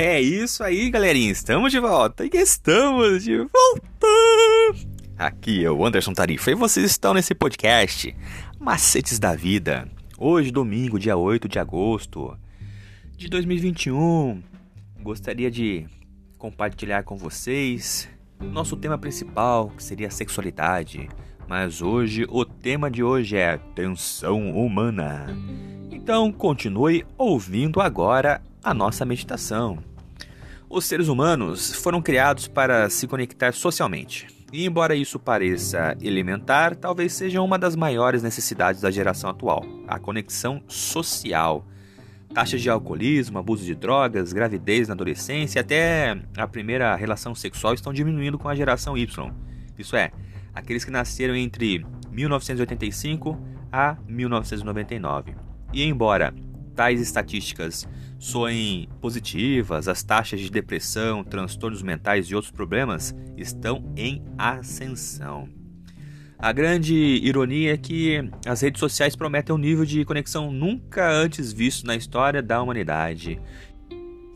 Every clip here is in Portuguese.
É isso aí, galerinha. Estamos de volta. E estamos de volta. Aqui é o Anderson Tarifa e vocês estão nesse podcast Macetes da Vida. Hoje, domingo, dia 8 de agosto de 2021. Gostaria de compartilhar com vocês nosso tema principal, que seria a sexualidade. Mas hoje, o tema de hoje é tensão humana. Então, continue ouvindo agora a nossa meditação. Os seres humanos foram criados para se conectar socialmente. E embora isso pareça elementar, talvez seja uma das maiores necessidades da geração atual, a conexão social. Taxas de alcoolismo, abuso de drogas, gravidez na adolescência e até a primeira relação sexual estão diminuindo com a geração Y. Isso é, aqueles que nasceram entre 1985 a 1999. E embora tais estatísticas soem positivas, as taxas de depressão, transtornos mentais e outros problemas estão em ascensão. A grande ironia é que as redes sociais prometem um nível de conexão nunca antes visto na história da humanidade.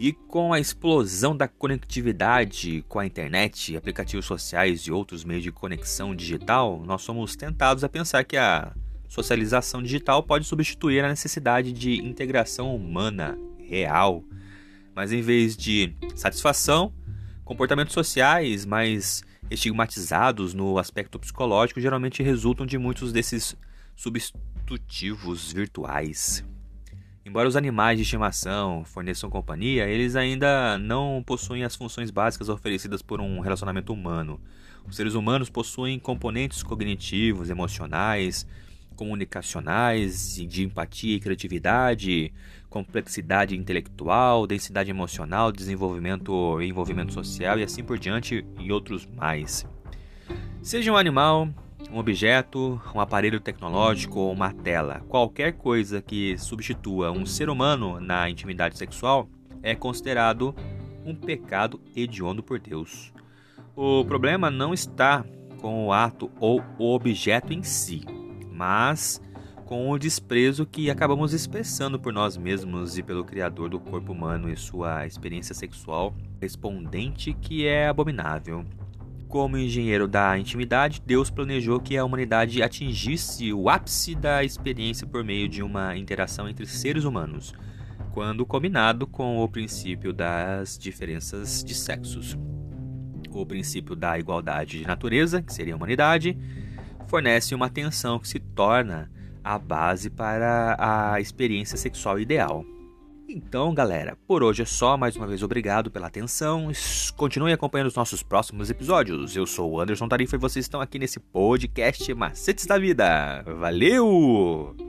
E com a explosão da conectividade com a internet, aplicativos sociais e outros meios de conexão digital, nós somos tentados a pensar que a socialização digital pode substituir a necessidade de integração humana real. Mas em vez de satisfação, comportamentos sociais mais estigmatizados no aspecto psicológico geralmente resultam de muitos desses substitutivos virtuais. Embora os animais de estimação forneçam companhia, eles ainda não possuem as funções básicas oferecidas por um relacionamento humano. Os seres humanos possuem componentes cognitivos, emocionais, comunicacionais, de empatia e criatividade, complexidade intelectual, densidade emocional, desenvolvimento e envolvimento social e assim por diante e outros mais. Seja um animal, um objeto, um aparelho tecnológico ou uma tela, qualquer coisa que substitua um ser humano na intimidade sexual é considerado um pecado hediondo por Deus. O problema não está com o ato ou o objeto em si, mas com o desprezo que acabamos expressando por nós mesmos e pelo Criador do corpo humano e sua experiência sexual respondente que é abominável. Como engenheiro da intimidade, Deus planejou que a humanidade atingisse o ápice da experiência por meio de uma interação entre seres humanos, quando combinado com o princípio das diferenças de sexos. O princípio da igualdade de natureza, que seria a humanidade, fornece uma tensão que se torna a base para a experiência sexual ideal. Então, galera, por hoje é só. Mais uma vez, obrigado pela atenção. Continue acompanhando os nossos próximos episódios. Eu sou o Anderson Tarifa e vocês estão aqui nesse podcast Macetes da Vida. Valeu!